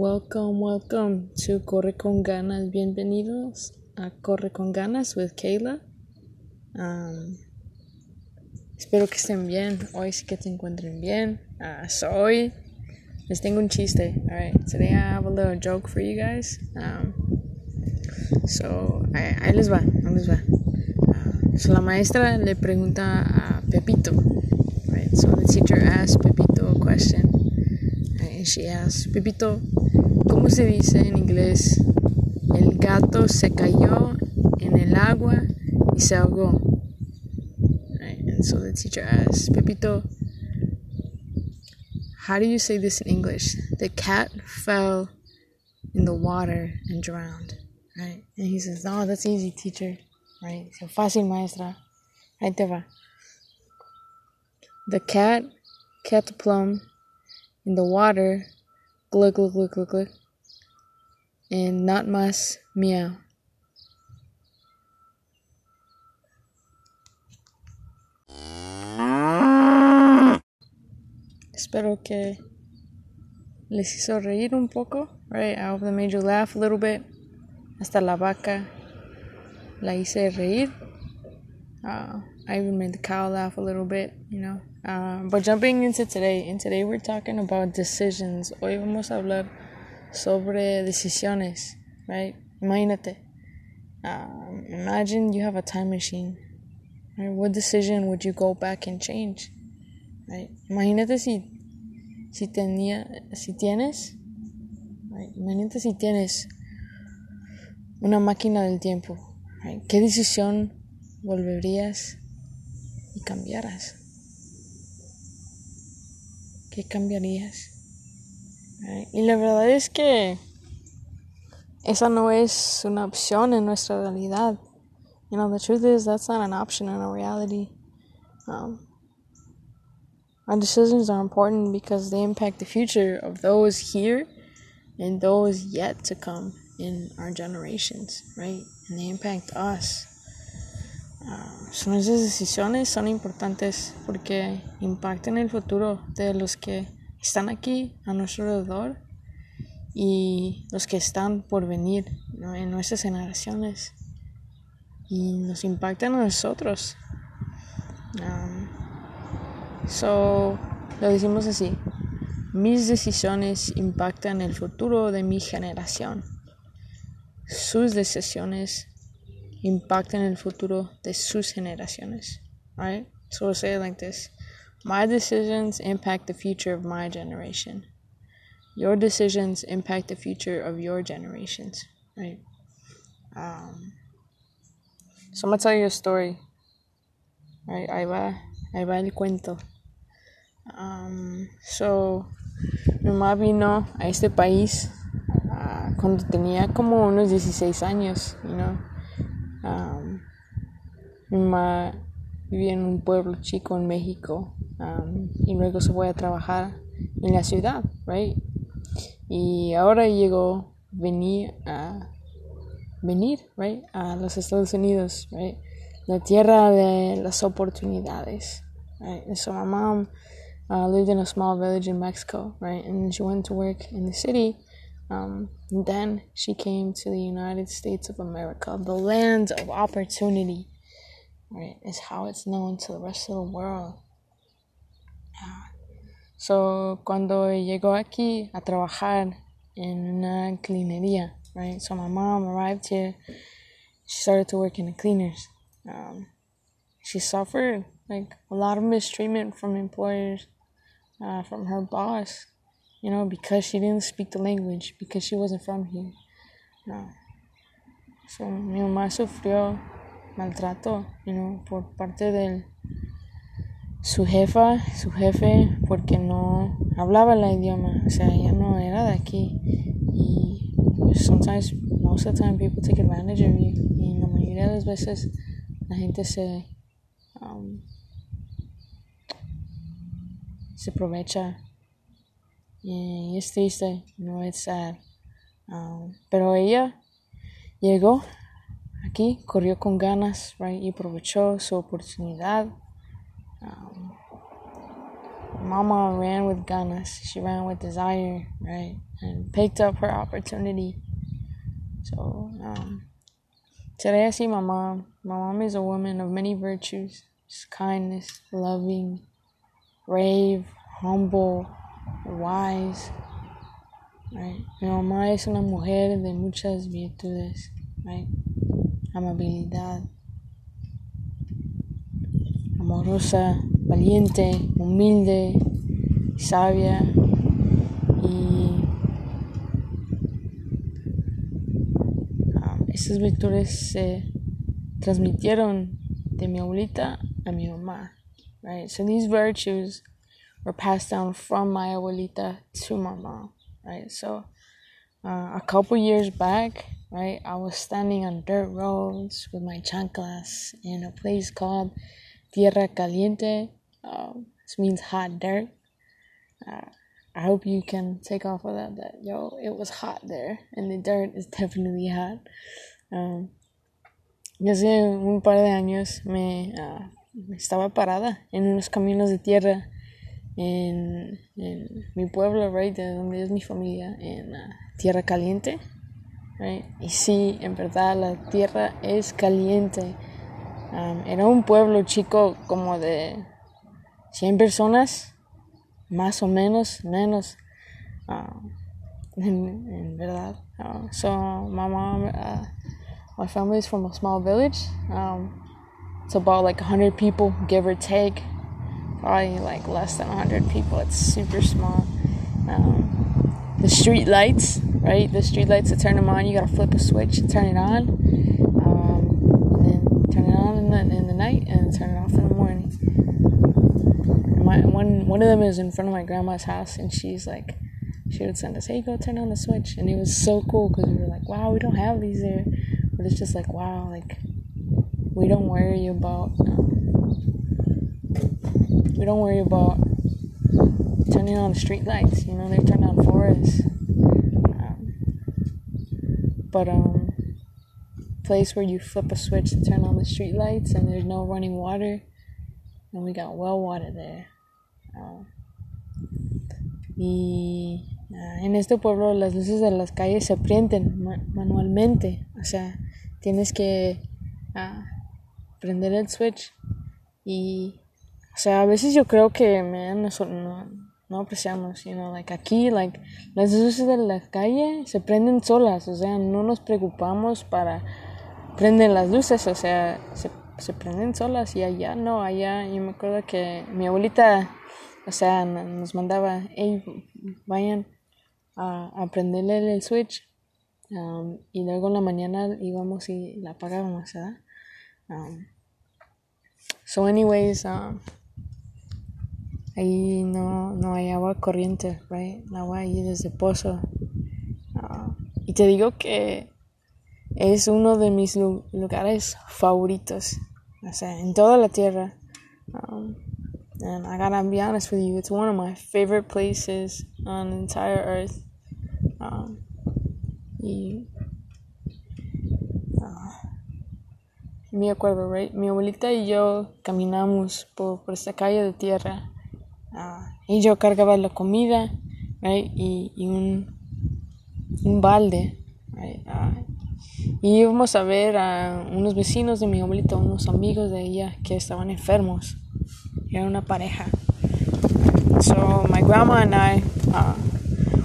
Welcome, welcome to Corre con Ganas. Bienvenidos a Corre con Ganas with Kayla. Um, espero que estén bien. Hoy sí que se encuentren bien. Uh, so hoy les tengo un chiste. Alright, today I have a little joke for you guys. Um, so, ahí, ahí les va, ahí les va. Uh, so la maestra le pregunta a Pepito. Right, so the teacher asks Pepito a question. And she asks, Pepito, ¿cómo se dice en inglés? El gato se cayó en el agua y se ahogó. Right, and so the teacher asks, Pepito, how do you say this in English? The cat fell in the water and drowned. Right? And he says, No, that's easy, teacher. Right? So fácil, maestra. Ahí te va. The cat kept plum in the water, glug glug glug glug glug, and not más meow. Espero que les hizo reír un poco, right? I hope that made you laugh a little bit. Hasta la vaca la hice reír. Uh, I even made the cow laugh a little bit, you know. Uh, but jumping into today, and today we're talking about decisions. Hoy vamos a hablar sobre decisiones, right? Imagínate. Um, imagine you have a time machine. Right? What decision would you go back and change? Right? Imagínate si, si, tenía, si tienes, right? imagínate si tienes una máquina del tiempo. Right? ¿Qué decisión volverías y cambiaras? ¿Qué cambiarías? Y la verdad es que esa no es una opción en nuestra realidad. You know, the truth is that's not an option in our reality. Um, our decisions are important because they impact the future of those here and those yet to come in our generations, right? And they impact us. Uh, decisiones son importantes porque impactan el futuro de los que están aquí a nuestro alrededor y los que están por venir en nuestras generaciones y nos impactan a nosotros. Um, so, lo decimos así, mis decisiones impactan el futuro de mi generación. Sus decisiones impactan el futuro de sus generaciones. Right? So we'll say like this My decisions impact the future of my generation. Your decisions impact the future of your generations. Right? Um, so I'm gonna tell you a story. Right? Ahí va, ahí va el cuento. Um, so, mi mamá vino a este país uh, cuando tenía como unos 16 años, you know. Um, mi mamá vivía en un pueblo chico en México um, y luego se fue a trabajar en la ciudad, right? Y ahora llegó venir a venir, right, a los Estados Unidos, right, la tierra de las oportunidades, right. And so my mom uh, lived in a small village in Mexico, right, and she went to work in the city. Um, then she came to the United States of America, the land of opportunity, right, is how it's known to the rest of the world. So, cuando llegó aquí a trabajar en una cleanería, right? So my mom arrived here. She started to work in the cleaners. Um, she suffered like a lot of mistreatment from employers, uh, from her boss, you know, because she didn't speak the language, because she wasn't from here. No. So mi mamá sufrió maltrato, you know, por parte del su jefa, su jefe, porque no hablaba el idioma, o sea, ella no era de aquí. Y sometimes, most of the time, people take advantage of you. Y la mayoría de las veces la gente se, um, se aprovecha. Y es triste, no es sad. Um, pero ella llegó aquí, corrió con ganas, right, y aprovechó su oportunidad. Um, Mama ran with ganas. She ran with desire, right? and picked up her opportunity. So um, today I see my mom. My mom is a woman of many virtues: kindness, loving, brave, humble, wise. Right? Mi mamá es una mujer de muchas virtudes. Right? Amabilidad, amorosa, valiente, humilde, sabia y um, esas virtudes se transmitieron de mi abuelita a mi mamá. Right? So these virtues were passed down from my abuelita to my mom. Right? So uh, a couple years back, right, I was standing on dirt roads with my chanclas in a place called Tierra Caliente. Um, this means hot dirt. Uh, I hope you can take off of that. That yo, it was hot there, and the dirt is definitely hot. Um, hace un par de años me uh, estaba parada en unos caminos de tierra en, en mi pueblo, right, de donde es mi familia, en uh, Tierra Caliente. Right? Y sí, en verdad la tierra es caliente. Um, era un pueblo chico como de 100 personas, más o menos, menos. Uh, en, en, verdad. Uh, so, my mom, uh, my family is from a small village. Um, it's about like 100 people, give or take. Probably like less than 100 people. It's super small. Um, the street lights, right? The street lights to turn them on, you gotta flip a switch to turn it on. Um, and then turn it on in the, in the night and turn it off in the morning. My, one, one of them is in front of my grandma's house, and she's like, she would send us, hey, go turn on the switch. And it was so cool because we were like, wow, we don't have these there. But it's just like, wow, like, we don't worry about, um, we don't worry about turning on the street lights. You know, they turn on for us. But um, place where you flip a switch to turn on the street lights and there's no running water, and we got well water there. Uh, y uh, en este pueblo las luces de las calles se prenden ma manualmente, o sea, tienes que uh, prender el switch y, o sea, a veces yo creo que no no apreciamos, you know, like aquí, like las luces de la calle se prenden solas, o sea, no nos preocupamos para prender las luces, o sea, se, se prenden solas y allá no, allá yo me acuerdo que mi abuelita, o sea, nos mandaba, hey, vayan a, a prenderle el switch um, y luego en la mañana íbamos y la apagábamos, ¿verdad? Um, so anyways, um, ahí no, no hay agua corriente, right? El agua ahí desde pozo. Y te digo que es uno de mis lugares favoritos, o sea, en toda la tierra. Um, and I gotta be honest with you, it's one of my favorite places on the entire earth. Um, uh, acuerdo, right? Mi abuelita y yo caminamos por, por esta calle de tierra Uh, y yo cargaba la comida right? y, y un, un balde. Right? Uh, y íbamos a ver a unos vecinos de mi abuelita, unos amigos de ella que estaban enfermos. Era una pareja. So my grandma and I uh,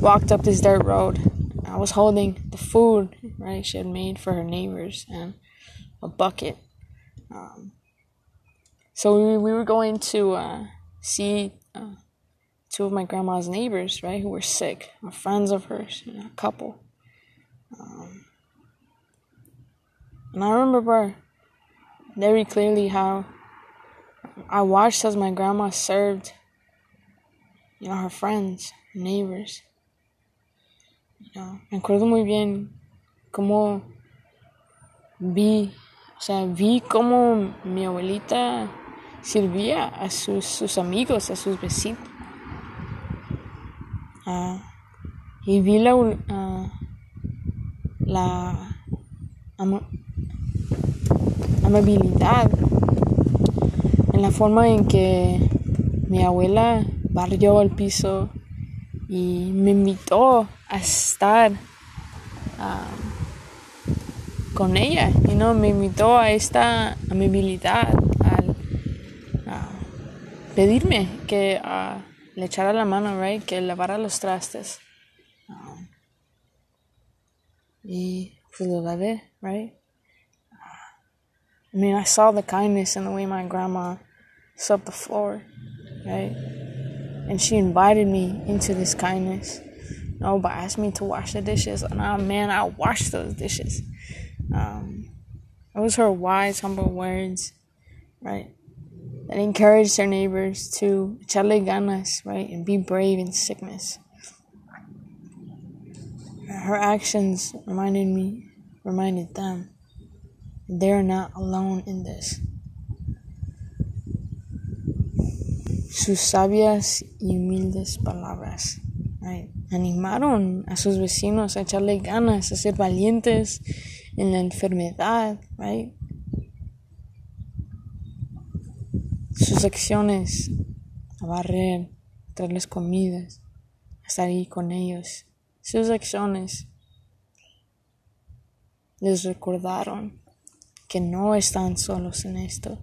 walked up this dirt road. I was holding the food, right, she had made for her neighbors and a bucket. Um, so we, we were going to uh, see uh, two of my grandma's neighbors, right, who were sick, friends of hers, a couple. Um, and I remember very clearly how I watched as my grandma served, you know, her friends, neighbors. You know, me acuerdo muy bien cómo vi, o sea, vi cómo mi abuelita servía a sus, sus amigos, a sus vecinos. Uh, y vi la, uh, la amabilidad en la forma en que mi abuela barrió el piso y me invitó a estar um, con ella, you know, me invitó a esta amabilidad, al uh, pedirme que uh, le echara la mano, right, que lavara los trastes. Y pues lo lavé, right? I mean, I saw the kindness in the way my grandma swept the floor, right? And she invited me into this kindness. No, by asking me to wash the dishes. And oh man, I washed those dishes. Um, it was her wise, humble words, right? That encouraged her neighbors to echarle ganas, right? And be brave in sickness. Her actions reminded me, reminded them, they're not alone in this. Sus sabias y humildes palabras right? animaron a sus vecinos a echarle ganas, a ser valientes en la enfermedad, right? Sus acciones, a barrer, traerles comidas, a estar ahí con ellos. Sus acciones les recordaron que no están solos en esto,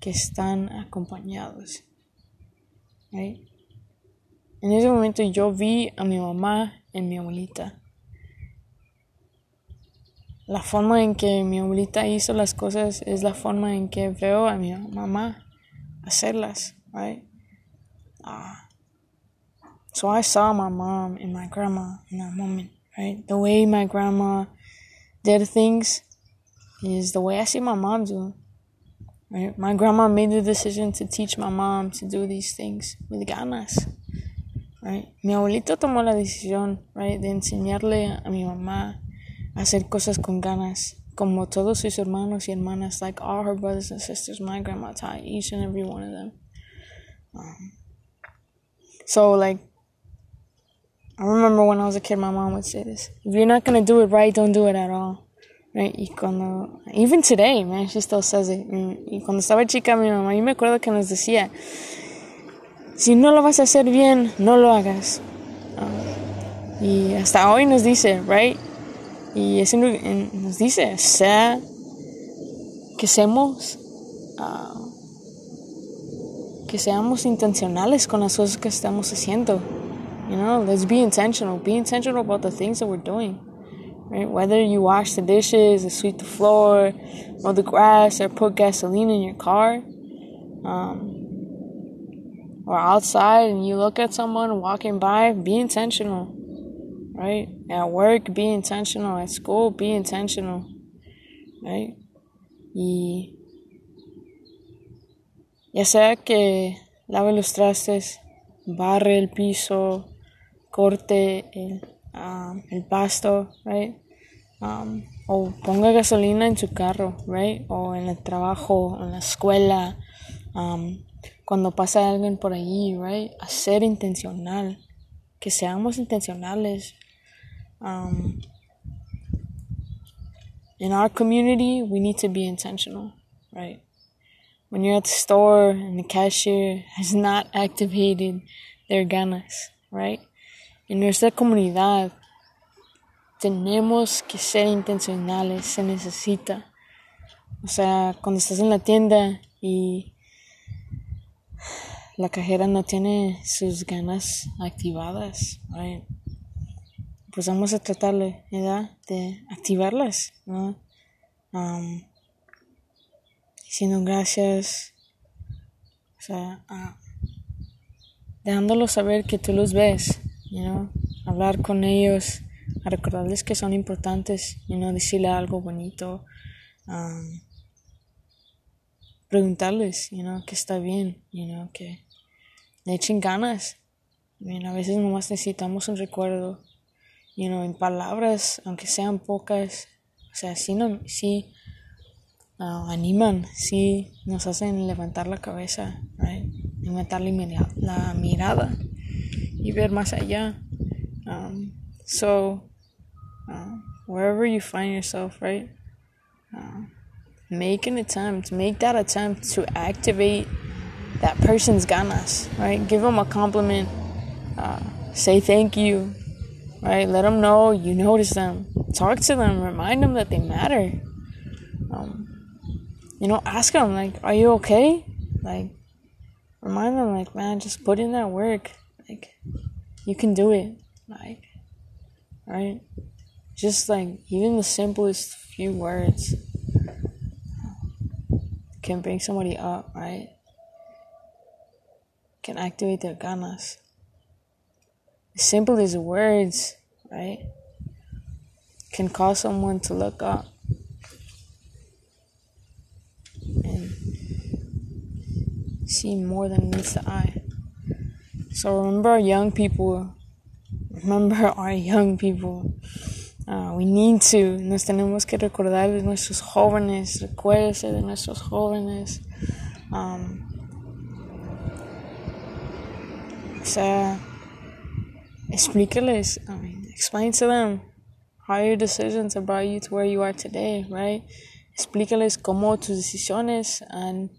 que están acompañados. Right? En ese momento yo vi a mi mamá en mi abuelita. La forma en que mi abuelita hizo las cosas es la forma en que veo a mi mamá hacerlas, right? Uh, so I saw my mom and my grandma in that moment, right? The way my grandma did things is the way I see my mom do. Right? My grandma made the decision to teach my mom to do these things with ganas. Right? Mi abuelito tomó la decisión right, de enseñarle a mi mamá a hacer cosas con ganas, como todos sus hermanos y hermanas, like all her brothers and sisters. My grandma taught each and every one of them. Um, so, like, I remember when I was a kid, my mom would say this: "If you're not gonna do it right, don't do it at all." Right? Y cuando, even today, man, she still says it. Y cuando estaba chica, mi mamá, yo me acuerdo que nos decía. si no lo vas a hacer bien, no lo hagas. Uh, y hasta hoy nos dice, right? Y eso nos dice, sea que seamos, uh, que seamos intencionales con las cosas que estamos haciendo. You know, let's be intentional. Be intentional about the things that we're doing. Right? Whether you wash the dishes, or sweep the floor, mow the grass, or put gasoline in your car. Um, or outside and you look at someone walking by, be intentional, right? At work, be intentional. At school, be intentional, right? Y ya sea que lave los trastes, barre el piso, corte el, um, el pasto, right? Um, o ponga gasolina en su carro, right? O en el trabajo, en la escuela, um, cuando pasa alguien por ahí, right? A ser intencional, que seamos intencionales. Um, in our community, we need to be intentional, right? When you're at the store and the cashier has not activated their ganas, right? En nuestra comunidad tenemos que ser intencionales, se necesita. O sea, cuando estás en la tienda y la cajera no tiene sus ganas activadas, pues vamos a tratarle de activarlas, ¿no? diciendo gracias, o sea, dejándolos saber que tú los ves, you hablar con ellos, a recordarles que son importantes, y no decirle algo bonito, preguntarles, you know, que está bien, you know, que le echen ganas. a veces nomás necesitamos un recuerdo, you know, en palabras, aunque sean pocas, o sea, sí, no, sí uh, animan, sí nos hacen levantar la cabeza, right? levantar la, la mirada y ver más allá. Um, so, uh, wherever you find yourself, right? Uh, make an attempt, make that attempt to activate that person's ganas, right? Give them a compliment, uh, say thank you, right? Let them know you notice them. Talk to them. Remind them that they matter. Um, you know, ask them like, "Are you okay?" Like, remind them like, "Man, just put in that work. Like, you can do it." Like, right? Just like even the simplest few words can bring somebody up, right? Can activate their ganas. As simple as words, right? Can cause someone to look up and see more than meets the eye. So remember young people. Remember our young people. Uh, we need to, nos tenemos que recordar de nuestros jóvenes, recuérdese de nuestros jóvenes. Um, o sea, explícales, I mean, explain to them how your decisions have brought you to where you are today, right? Explícales cómo tus decisiones han,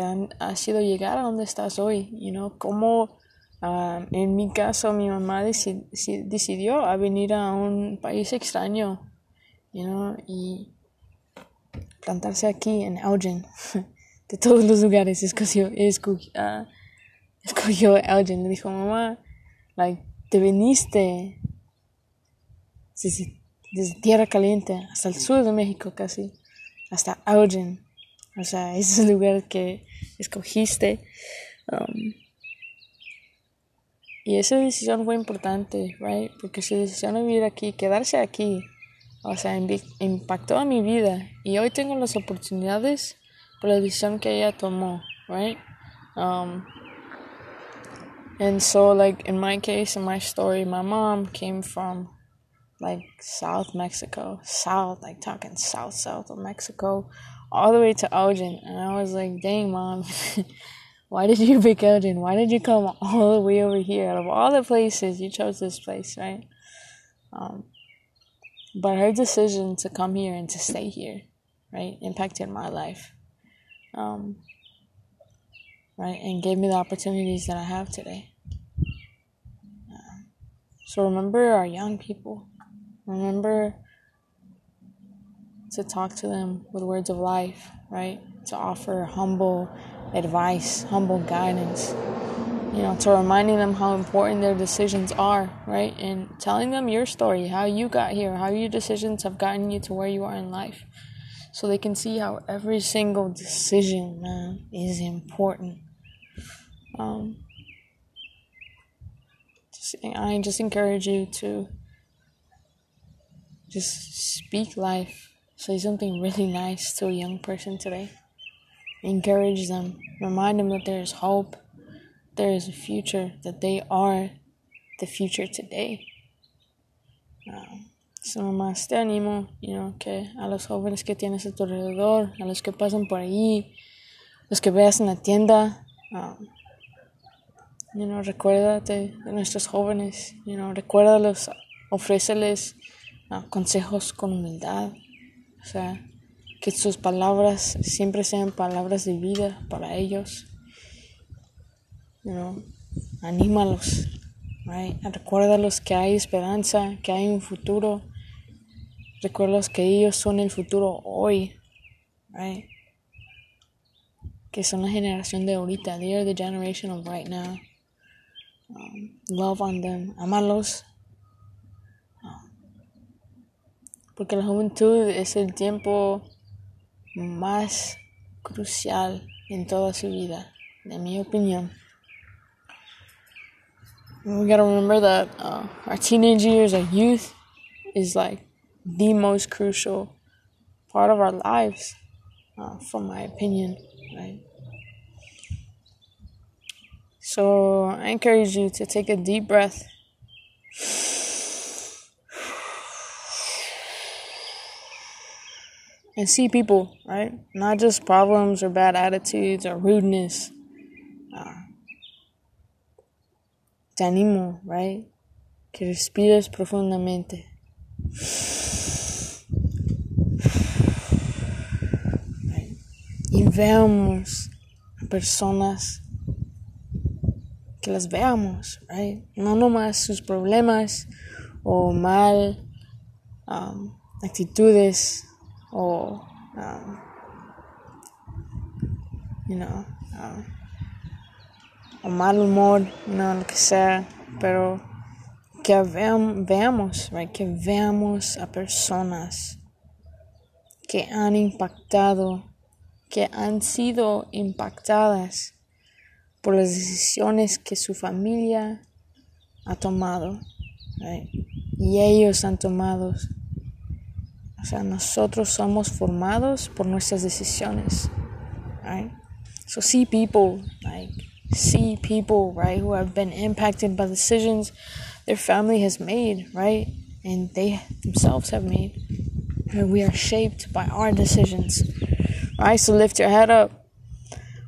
ha sido llegar a donde estás hoy, you know, cómo Uh, en mi caso, mi mamá deci decidió a venir a un país extraño, you know, y plantarse aquí en Elgin. De todos los lugares escogió, uh, escogió Elgin. Le dijo, mamá, like, te viniste desde, desde, Tierra Caliente hasta el sur de México casi, hasta Elgin. O sea, es el lugar que escogiste. Um, y esa decisión fue importante, right? Porque su decisión de vivir aquí, quedarse aquí, o sea, impactó a mi vida. Y hoy tengo las oportunidades por la decisión que ella tomó, right? Um, and so, like, in my case, in my story, my mom came from, like, South Mexico. South, like, talking south, south of Mexico, all the way to Elgin. And I was like, dang, mom. why did you pick Elgin? Why did you come all the way over here? Out of all the places, you chose this place, right? Um, but her decision to come here and to stay here, right, impacted my life, um, right, and gave me the opportunities that I have today. Uh, so remember our young people. Remember to talk to them with words of life, right? To offer humble advice, humble guidance, you know, to reminding them how important their decisions are, right? And telling them your story, how you got here, how your decisions have gotten you to where you are in life. So they can see how every single decision, man, is important. Um, just, I just encourage you to just speak life. Say something really nice to a young person today. Encourage them, remind them that there is hope, there is a future, that they are the future today. Um, so nomás te animo, you know, que a los jóvenes que tienes a tu alrededor, a los que pasan por ahí, los que veas en la tienda, um, you know, recuérdate de nuestros jóvenes, you know, recuérdalos, ofréceles uh, consejos con humildad, o sea, que sus palabras siempre sean palabras de vida para ellos. Know, anímalos, right? Recuérdalos que hay esperanza, que hay un futuro. Recuérdalos que ellos son el futuro hoy, right? Que son la generación de ahorita. They are the generation of right now. Um, love on them. Amalos. Porque la juventud es el tiempo más crucial en toda su vida, en mi opinión. We gotta remember that uh, our teenage years, our youth, is like the most crucial part of our lives, uh, from my opinion, right? So I encourage you to take a deep breath and see people, right? Not just problems or bad attitudes or rudeness. Uh, te animo, right? Que respires profundamente. Y veamos a personas que las veamos, right? No nomás sus problemas o mal um, actitudes o um, you know um, o mal humor, no lo que sea, pero que veamos, que veamos a personas que han impactado, que han sido impactadas por las decisiones que su familia ha tomado y ellos han tomado. O sea, nosotros somos formados por nuestras decisiones. Right? So see people, like see people, right, who have been impacted by decisions their family has made, right? And they themselves have made. And we are shaped by our decisions. Right? So lift your head up,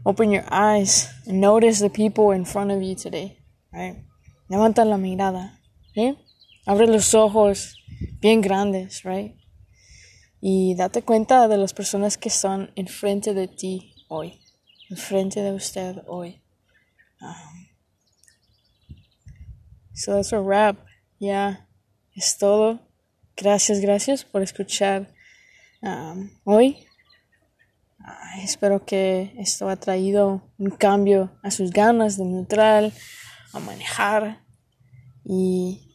open your eyes, and notice the people in front of you today. Right? Levanta la mirada. ¿eh? Abre los ojos bien grandes, right? Y date cuenta de las personas que están enfrente de ti hoy, enfrente de usted hoy. Um, so that's a wrap. Ya, es todo. Gracias, gracias por escuchar um, hoy. Uh, espero que esto ha traído un cambio a sus ganas de neutral, a manejar y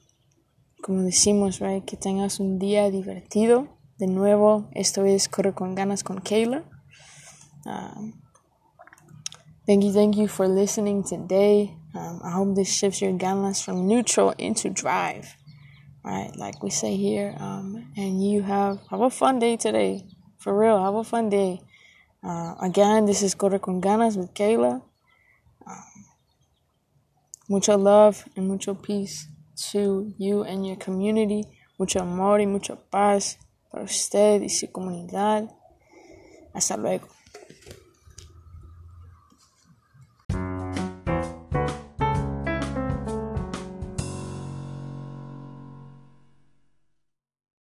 como decimos, right, que tengas un día divertido. De nuevo, esto es Corre con ganas con Kayla. Um, thank you, thank you for listening today. Um, I hope this shifts your ganas from neutral into drive, right? Like we say here. Um, and you have have a fun day today, for real. Have a fun day. Uh, again, this is Corre con ganas with Kayla. Um, mucho love and mucho peace to you and your community. Mucho amor y mucha paz para usted y su comunidad. Hasta luego.